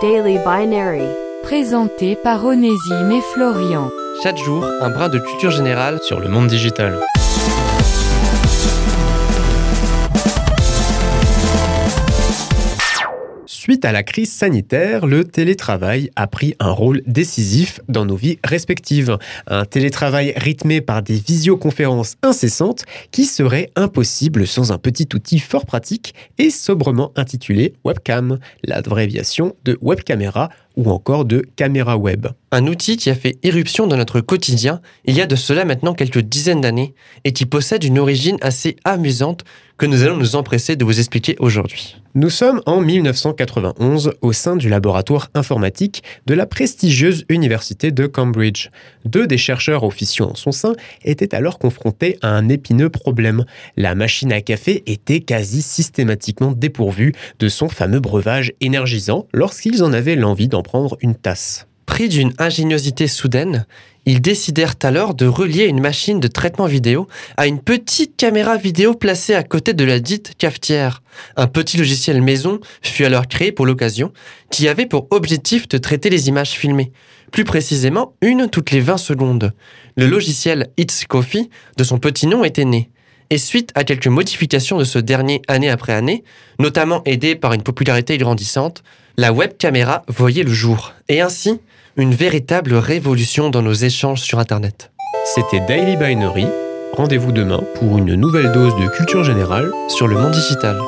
Daily Binary. Présenté par Onésime et Florian. Chaque jour, un brin de culture générale sur le monde digital. Suite à la crise sanitaire, le télétravail a pris un rôle décisif dans nos vies respectives. Un télétravail rythmé par des visioconférences incessantes qui serait impossible sans un petit outil fort pratique et sobrement intitulé webcam, l'abréviation de webcaméra ou encore de caméra web. Un outil qui a fait éruption dans notre quotidien il y a de cela maintenant quelques dizaines d'années et qui possède une origine assez amusante que nous allons nous empresser de vous expliquer aujourd'hui. Nous sommes en 1991 au sein du laboratoire informatique de la prestigieuse université de Cambridge. Deux des chercheurs officiaux en son sein étaient alors confrontés à un épineux problème. La machine à café était quasi systématiquement dépourvue de son fameux breuvage énergisant lorsqu'ils en avaient l'envie d'en prendre une tasse. Pris d'une ingéniosité soudaine, ils décidèrent alors de relier une machine de traitement vidéo à une petite caméra vidéo placée à côté de la dite cafetière. Un petit logiciel maison fut alors créé pour l'occasion, qui avait pour objectif de traiter les images filmées, plus précisément une toutes les 20 secondes. Le logiciel It's Coffee, de son petit nom, était né. Et suite à quelques modifications de ce dernier année après année, notamment aidé par une popularité grandissante, la web caméra voyait le jour. Et ainsi, une véritable révolution dans nos échanges sur Internet. C'était Daily Binary. Rendez-vous demain pour une nouvelle dose de culture générale sur le monde digital.